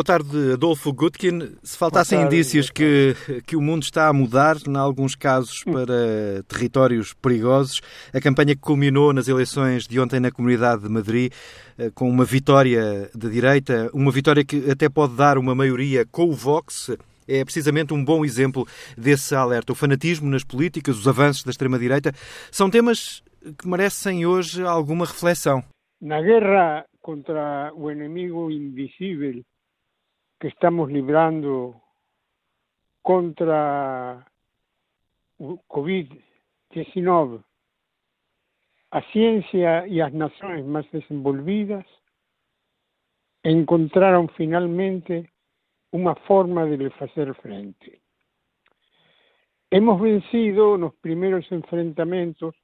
Boa tarde, Adolfo Gutkin. Se faltassem tarde, indícios que, que o mundo está a mudar, em alguns casos hum. para territórios perigosos, a campanha que culminou nas eleições de ontem na Comunidade de Madrid, eh, com uma vitória da direita, uma vitória que até pode dar uma maioria com o Vox, é precisamente um bom exemplo desse alerta. O fanatismo nas políticas, os avanços da extrema-direita, são temas que merecem hoje alguma reflexão. Na guerra contra o inimigo invisível que estamos librando contra o Covid-19, a ciência e as nações mais desenvolvidas encontraram finalmente uma forma de lhe fazer frente. Hemos vencido nos primeiros enfrentamentos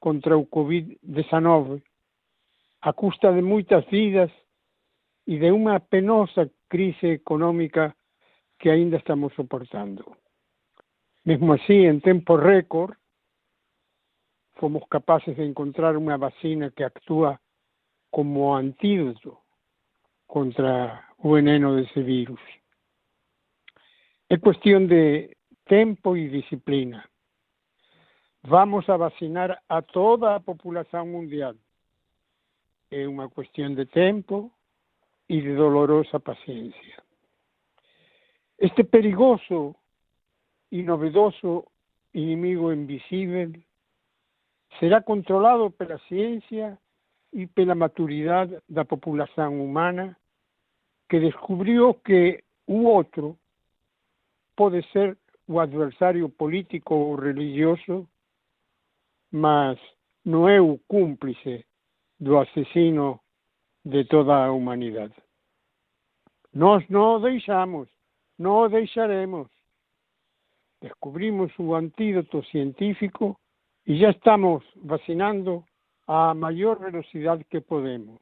contra o Covid-19 a custa de muitas vidas e de uma penosa crise económica que ainda estamos soportando. Mesmo assim, en tempo récord, fomos capaces de encontrar unha vacina que actúa como antídoto contra o veneno desse vírus. É cuestión de tempo e disciplina. Vamos a vacinar a toda a populación mundial. É unha cuestión de tempo, y de dolorosa paciencia. Este perigoso y novedoso inimigo invisible será controlado pela ciencia e pela maturidade da população humana que descobriu que o outro pode ser o adversário político ou religioso, mas não é o cúmplice do assassino de toda a humanidade. Nós não o deixamos, não o deixaremos. Descobrimos o antídoto científico e já estamos vacinando a maior velocidade que podemos.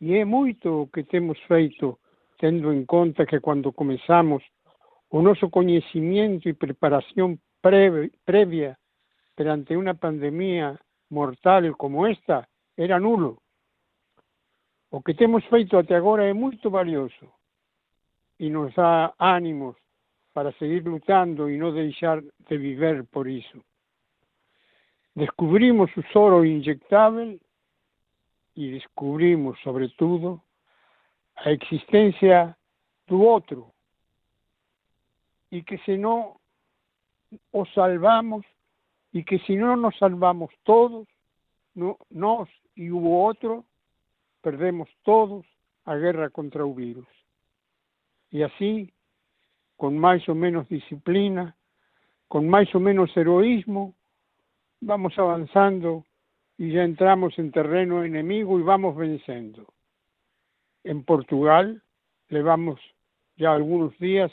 E é muito o que temos feito, tendo em conta que quando começamos, o nosso conhecimento e preparação prévia perante uma pandemia mortal como esta era nulo. O que temos feito até agora é muito valioso e nos dá ánimos para seguir lutando e não deixar de viver por isso. Descobrimos o soro injectável e descobrimos, sobretudo, a existência do outro e que se não o salvamos e que se não nos salvamos todos, no, nós e o outro, perdemos todos a guerra contra o vírus. E assim, com mais ou menos disciplina, com mais ou menos heroísmo, vamos avançando e já entramos em terreno inimigo e vamos vencendo. Em Portugal, levamos já alguns dias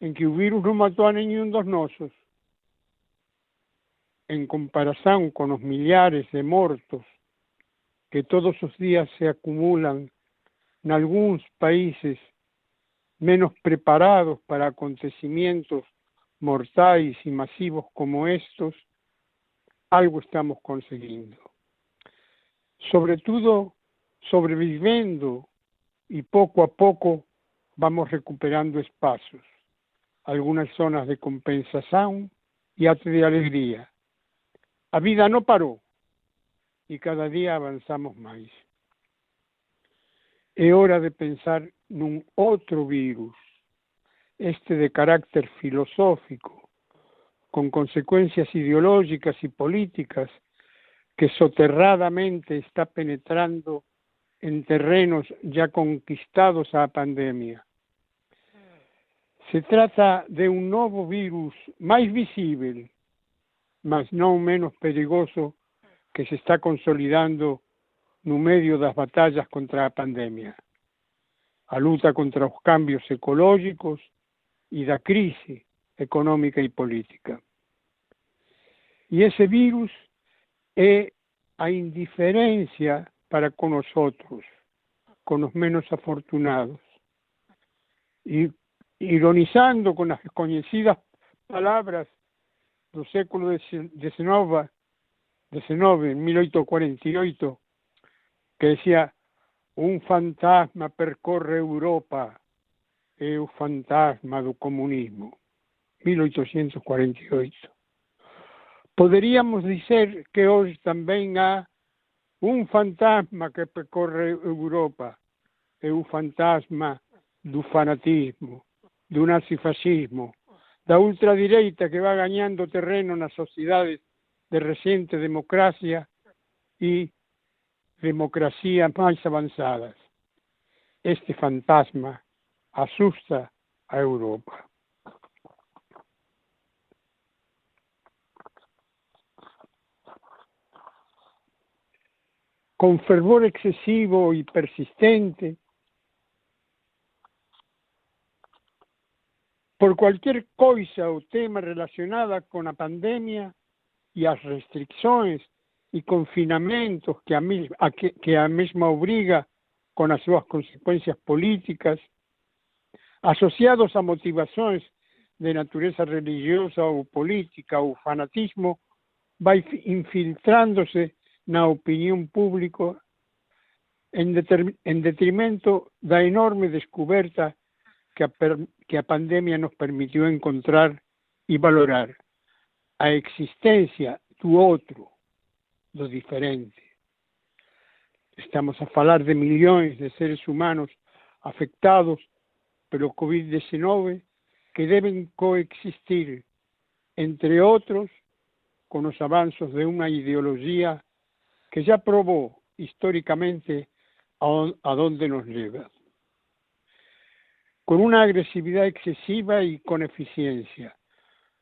em que o vírus não matou a nenhum dos nossos. Em comparação com os milhares de mortos que todos os días se acumulan en algunos países menos preparados para acontecimientos mortais y masivos como estos, algo estamos consiguiendo. Sobre todo, sobreviviendo y poco a poco vamos recuperando espacios, algunas zonas de compensación y otras de alegría. La vida no paró, y cada día avanzamos más. Es hora de pensar en un otro virus, este de carácter filosófico, con consecuencias ideológicas y políticas que soterradamente está penetrando en terrenos ya conquistados a pandemia. Se trata de un nuevo virus más visible, mas no menos peligroso que se está consolidando no medio das batallas contra a pandemia. A luta contra os cambios ecológicos e da crise económica e política. E esse vírus é a indiferencia para con os outros, con os menos afortunados. E ironizando con as conhecidas palabras do século XIX de Zenove, en 1848, que decía, un fantasma percorre Europa é o fantasma do comunismo, 1848. Poderíamos dizer que hoje também há um fantasma que percorre Europa, é o fantasma do fanatismo, do nazifascismo, da ultradireita que vai ganhando terreno nas sociedades de recente democracia e democracias mais avançadas. Este fantasma asusta a Europa. Con fervor excesivo y persistente, por cualquier coisa ou tema relacionada con a pandemia e as restricções e confinamentos que a, a que, que a mesma obriga con as súas consecuencias políticas, asociados a motivações de natureza religiosa ou política ou fanatismo, vai infiltrándose na opinión pública en, en detrimento da enorme descoberta que a, que a pandemia nos permitiu encontrar e valorar a existencia do outro, do diferente. Estamos a falar de millóns de seres humanos afectados pelo COVID-19 que deben coexistir, entre outros, con os avanzos de unha ideoloxía que ya probó históricamente a dónde nos lleva. Con una agresividad excesiva y con eficiencia,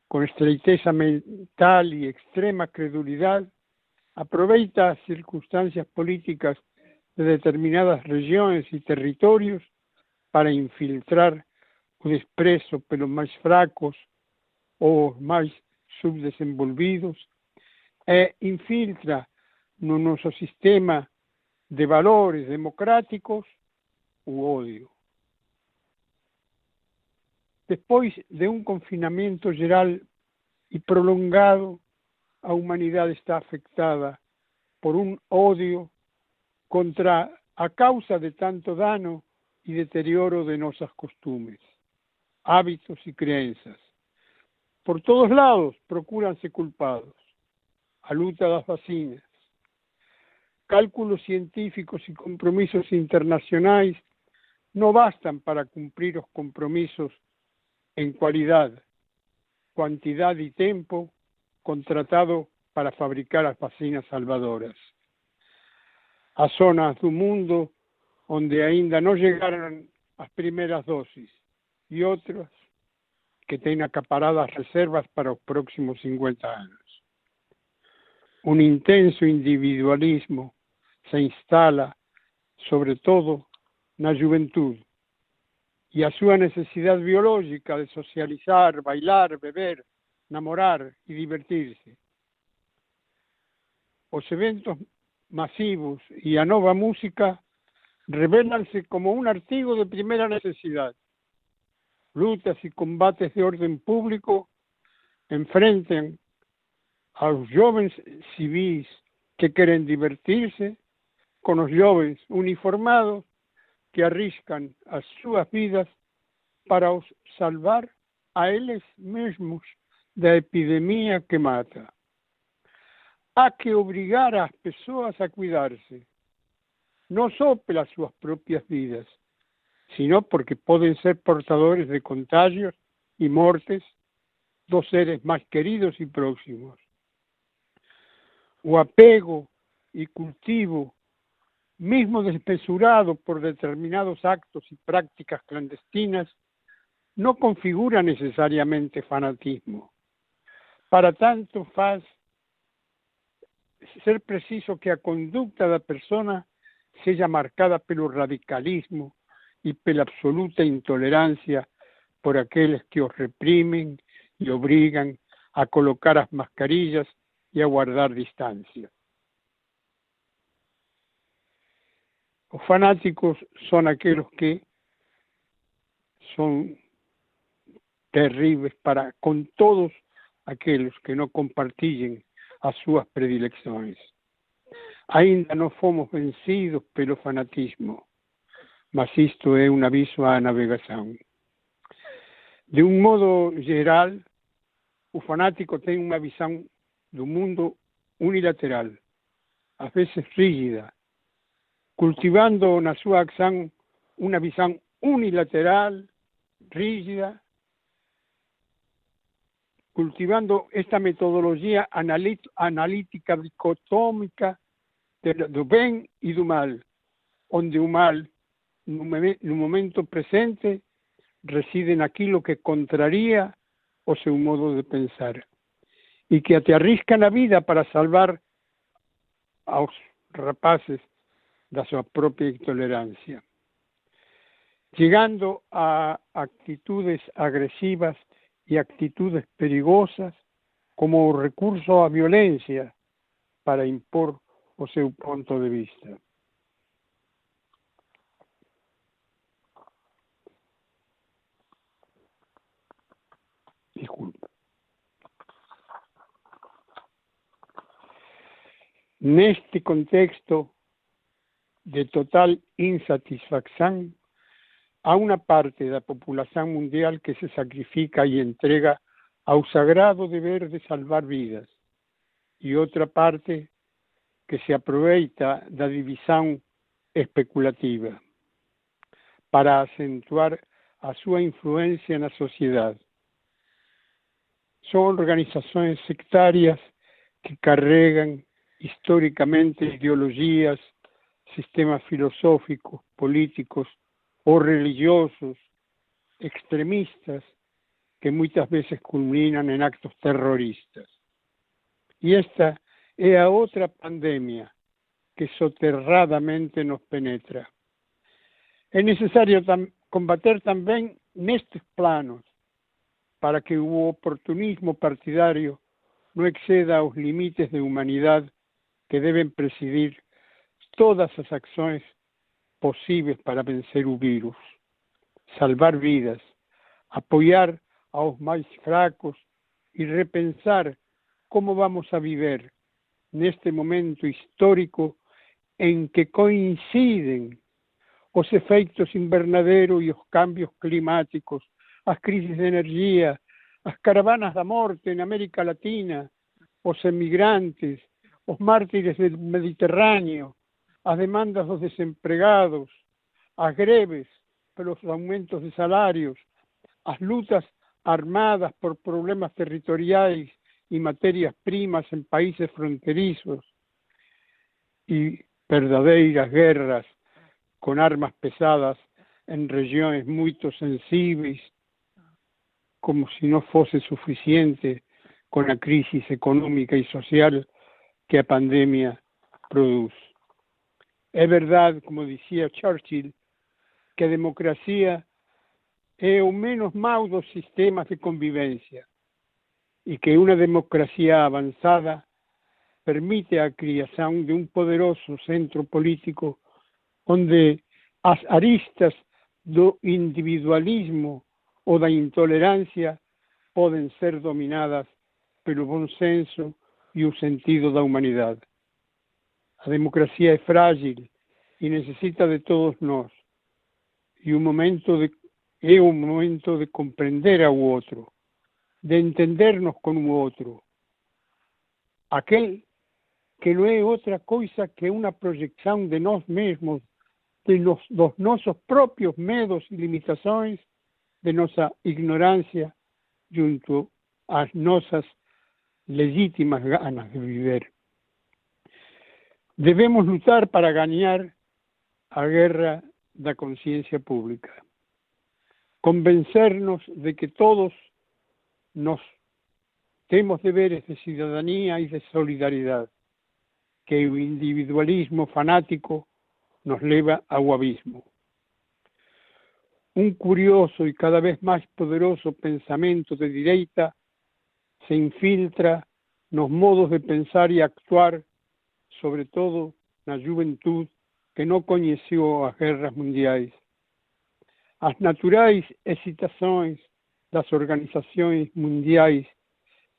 con estreiteza mental y extrema credulidad, aproveita circunstancias políticas de determinadas regiones y territorios para infiltrar o desprezo pelos máis fracos ou máis subdesenvolvidos e infiltra no noso sistema de valores democráticos o odio. Despois de un confinamento geral e prolongado, a humanidade está afectada por un odio contra a causa de tanto dano y deterioro de nuestras costumbres, hábitos y creencias. Por todos lados procuranse culpados. A luta das vacinas, cálculos científicos y compromisos internacionales no bastan para cumplir los compromisos en cualidad, cantidad y tiempo contratado para fabricar las vacinas salvadoras. A zonas do mundo onde ainda no llegaron las primeras dosis y otras que tienen acaparadas reservas para los próximos 50 años. Un intenso individualismo se instala, sobre todo, na juventud e a súa necesidade biológica de socializar, bailar, beber, namorar e divertirse. Os eventos masivos e a nova música revelanse como un artigo de primeira necesidade. Lutas e combates de orden público enfrentan aos jovens civis que queren divertirse con os jovens uniformados que arriscan as súas vidas para salvar a eles mesmos da epidemia que mata. Há que obrigar as pessoas a cuidarse, non só pelas súas propias vidas, sino porque poden ser portadores de contagios e mortes dos seres máis queridos e próximos. O apego e cultivo, mismo desmesurado por determinados actos y prácticas clandestinas, no configura necesariamente fanatismo. Para tanto, faz ser preciso que a conducta da persona seja marcada pelo radicalismo e pela absoluta intolerancia por aqueles que os reprimen e obrigan a colocar as mascarillas e a guardar distancia. Os fanáticos son aqueles que son terribles para con todos aqueles que non compartillen as súas predileccións. Ainda non fomos vencidos pelo fanatismo, mas isto é un aviso á navegación. De um modo geral, o fanático tem uma visão do mundo unilateral, às vezes rígida, cultivando na sua ação uma visão unilateral, rígida, cultivando esta metodologia analítica dicotómica do bem e do mal, onde o mal, no momento presente, reside naquilo que contraria o seu modo de pensar e que até arrisca na vida para salvar aos rapaces da sua própria intolerância. Chegando a atitudes agresivas e atitudes perigosas como recurso à violência para impor o seu ponto de vista. Disculpa. Neste contexto de total insatisfacción, a una parte da populación mundial que se sacrifica y entrega ao sagrado deber de salvar vidas, e outra parte que se aproveita da divisão especulativa para acentuar a súa influencia na sociedade. Son organizações sectarias que carregan históricamente ideologías, sistemas filosóficos, políticos o religiosos extremistas que muchas veces culminan en actos terroristas. Y esta es otra pandemia que soterradamente nos penetra. Es necesario combater también en estos planos para que el oportunismo partidario no exceda los límites de humanidad que deben presidir todas las acciones posibles para vencer un virus, salvar vidas, apoyar a los más fracos y repensar cómo vamos a vivir en este momento histórico en que coinciden los efectos invernaderos y los cambios climáticos, las crisis de energía, las caravanas de muerte en América Latina, los emigrantes, los mártires del Mediterráneo, las demandas de los desempregados, las greves por los aumentos de salarios, las lutas armadas por problemas territoriales y materias primas en países fronterizos y verdaderas guerras con armas pesadas en regiones muy sensibles, como si no fuese suficiente con la crisis económica y social que a pandemia produce. Es verdad, como decía Churchill, que democracia é o menos mau dos sistemas de convivencia e que uma democracia avançada permite a criação de um poderoso centro político onde as aristas do individualismo ou da intolerância podem ser dominadas pelo bom senso e o sentido da humanidade. A democracia é frágil e necessita de todos nós. E o momento de, é o momento de compreender ao outro, de entendernos com o outro. Aquele que não é outra coisa que uma projeção de nós mesmos, de nos, dos nossos próprios medos e limitações, de nossa ignorância junto às nossas legítimas ganas de vivir. Debemos luchar para ganar a guerra da conciencia pública. Convencernos de que todos nos tenemos deberes de ciudadanía y de solidaridad, que el individualismo fanático nos lleva ao abismo. Un curioso y cada vez más poderoso pensamiento de derecha se infiltra los modos de pensar y actuar, sobre todo la juventud que no conoció las guerras mundiales. Las naturales excitaciones las organizaciones mundiales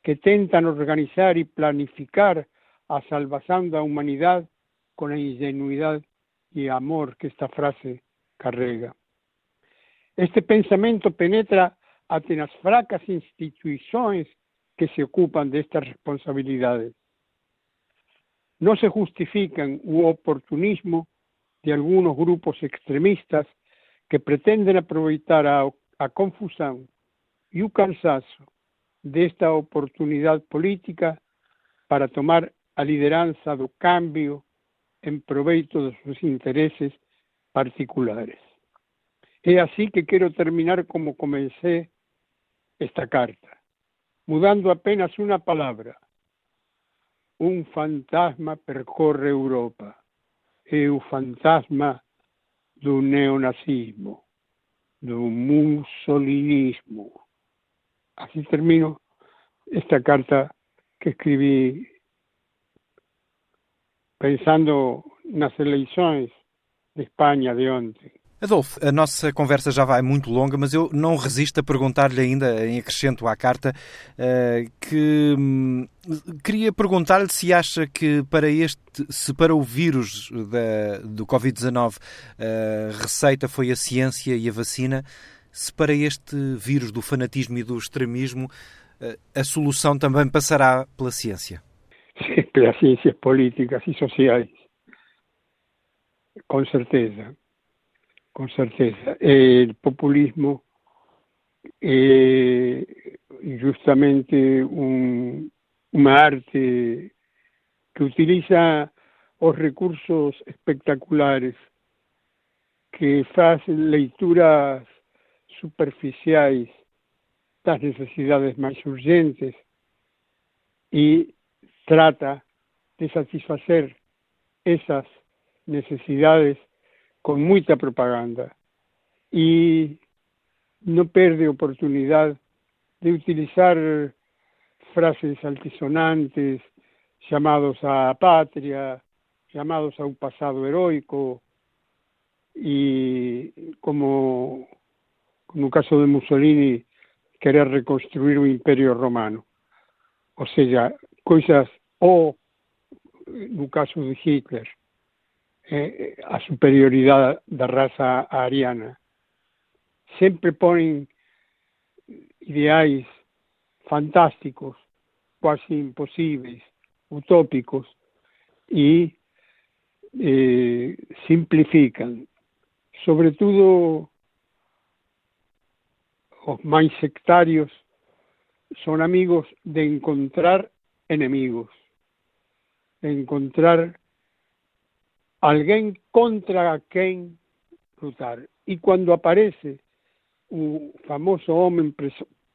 que tentan organizar y planificar a salvación de la humanidad con la ingenuidad y amor que esta frase carrega. Este pensamiento penetra até nas fracas instituições que se ocupam destas responsabilidades. Não se justifican o oportunismo de algunos grupos extremistas que pretenden aproveitar a, a confusão e o cansaço desta oportunidade política para tomar a liderança do cambio em proveito dos seus interesses particulares. É assim que quero terminar como comecei esta carta, mudando apenas uma palavra. Um fantasma percorre Europa. É o fantasma do neonazismo, do mussolinismo. Assim termino esta carta que escrevi pensando nas eleições de Espanha de ontem. Adolfo, a nossa conversa já vai muito longa, mas eu não resisto a perguntar-lhe ainda, em acrescento à carta, eh, que hum, queria perguntar-lhe se acha que para este, se para o vírus da, do Covid-19 a receita foi a ciência e a vacina, se para este vírus do fanatismo e do extremismo eh, a solução também passará pela ciência. Sim, pelas ciências políticas e sociais. Com certeza con certeza. El populismo é justamente un, arte que utiliza os recursos espectaculares que faz leituras superficiais das necesidades máis urgentes e trata de satisfacer esas necesidades con moita propaganda e non perde oportunidade de utilizar frases altisonantes chamados á patria, chamados a un pasado heroico e como no caso de Mussolini querer reconstruir o imperio romano. O sea, coisas ou no caso de Hitler, eh, a superioridade da raza ariana. Sempre ponen ideais fantásticos, quase imposibles, utópicos, e eh, simplifican. Sobretudo, os máis sectarios son amigos de encontrar enemigos, de encontrar alguén contra quen lutar. E cando aparece o famoso homem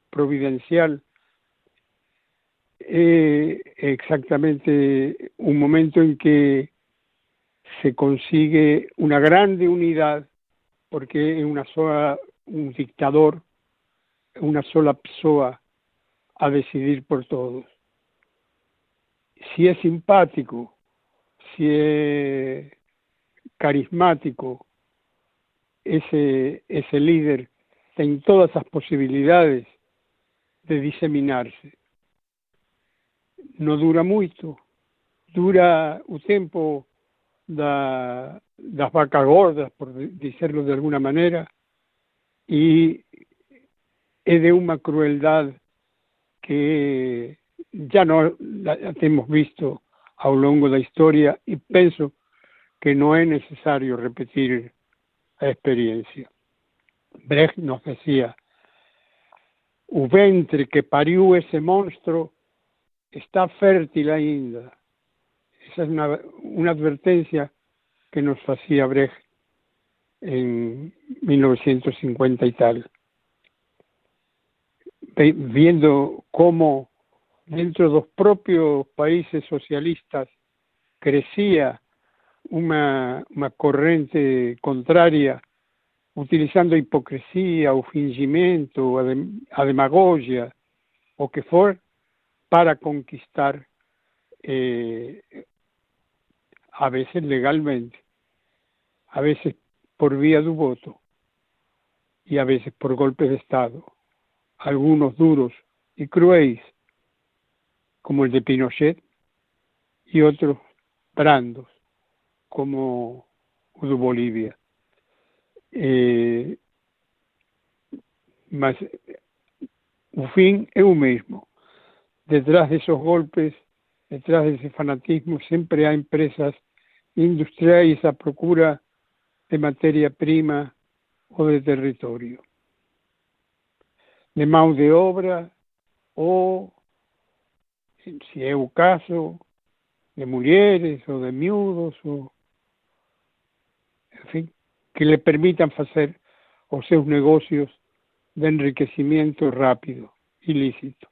providencial é exactamente un momento en que se consigue unha grande unidade porque é unha sola un dictador unha sola persoa a decidir por todos. Si é simpático, si carismático, ese, ese líder ten todas as posibilidades de diseminarse. Non dura moito, dura o tempo da, das vacas gordas, por dicerlo de alguna maneira, e é de unha crueldade que ya non la temos visto ao longo da historia e penso que no es necesario repetir la experiencia. Brecht nos decía, el ventre que parió ese monstruo está fértil ainda. Esa es una, advertencia que nos hacía Brecht en 1950 y tal. Viendo cómo dentro de los propios países socialistas crecía una, una corrente contraria utilizando a hipocrisia, o fingimento, a, de, a demagogia, o que for, para conquistar, eh, a veces legalmente, a veces por vía do voto y a veces por golpe de Estado, algunos duros y cruéis, como el de Pinochet, y otros brandos, como o do Bolivia. Eh, mas o fin é o mesmo. Detrás desos golpes, detrás dese fanatismo, sempre há empresas industriais à procura de matéria-prima ou de território. De mão de obra ou, se é o caso, de mulheres ou de miúdos, ou, enfim, que lhe permitam fazer os seus negócios de enriquecimento rápido, ilícito.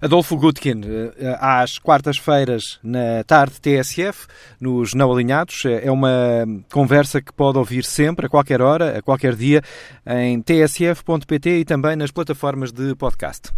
Adolfo Gutkin, eh, às quartas-feiras, na tarde TSF, nos Não Alinhados. Eh, é uma conversa que pode ouvir sempre, a qualquer hora, a qualquer dia, em tsf.pt e também nas plataformas de podcast.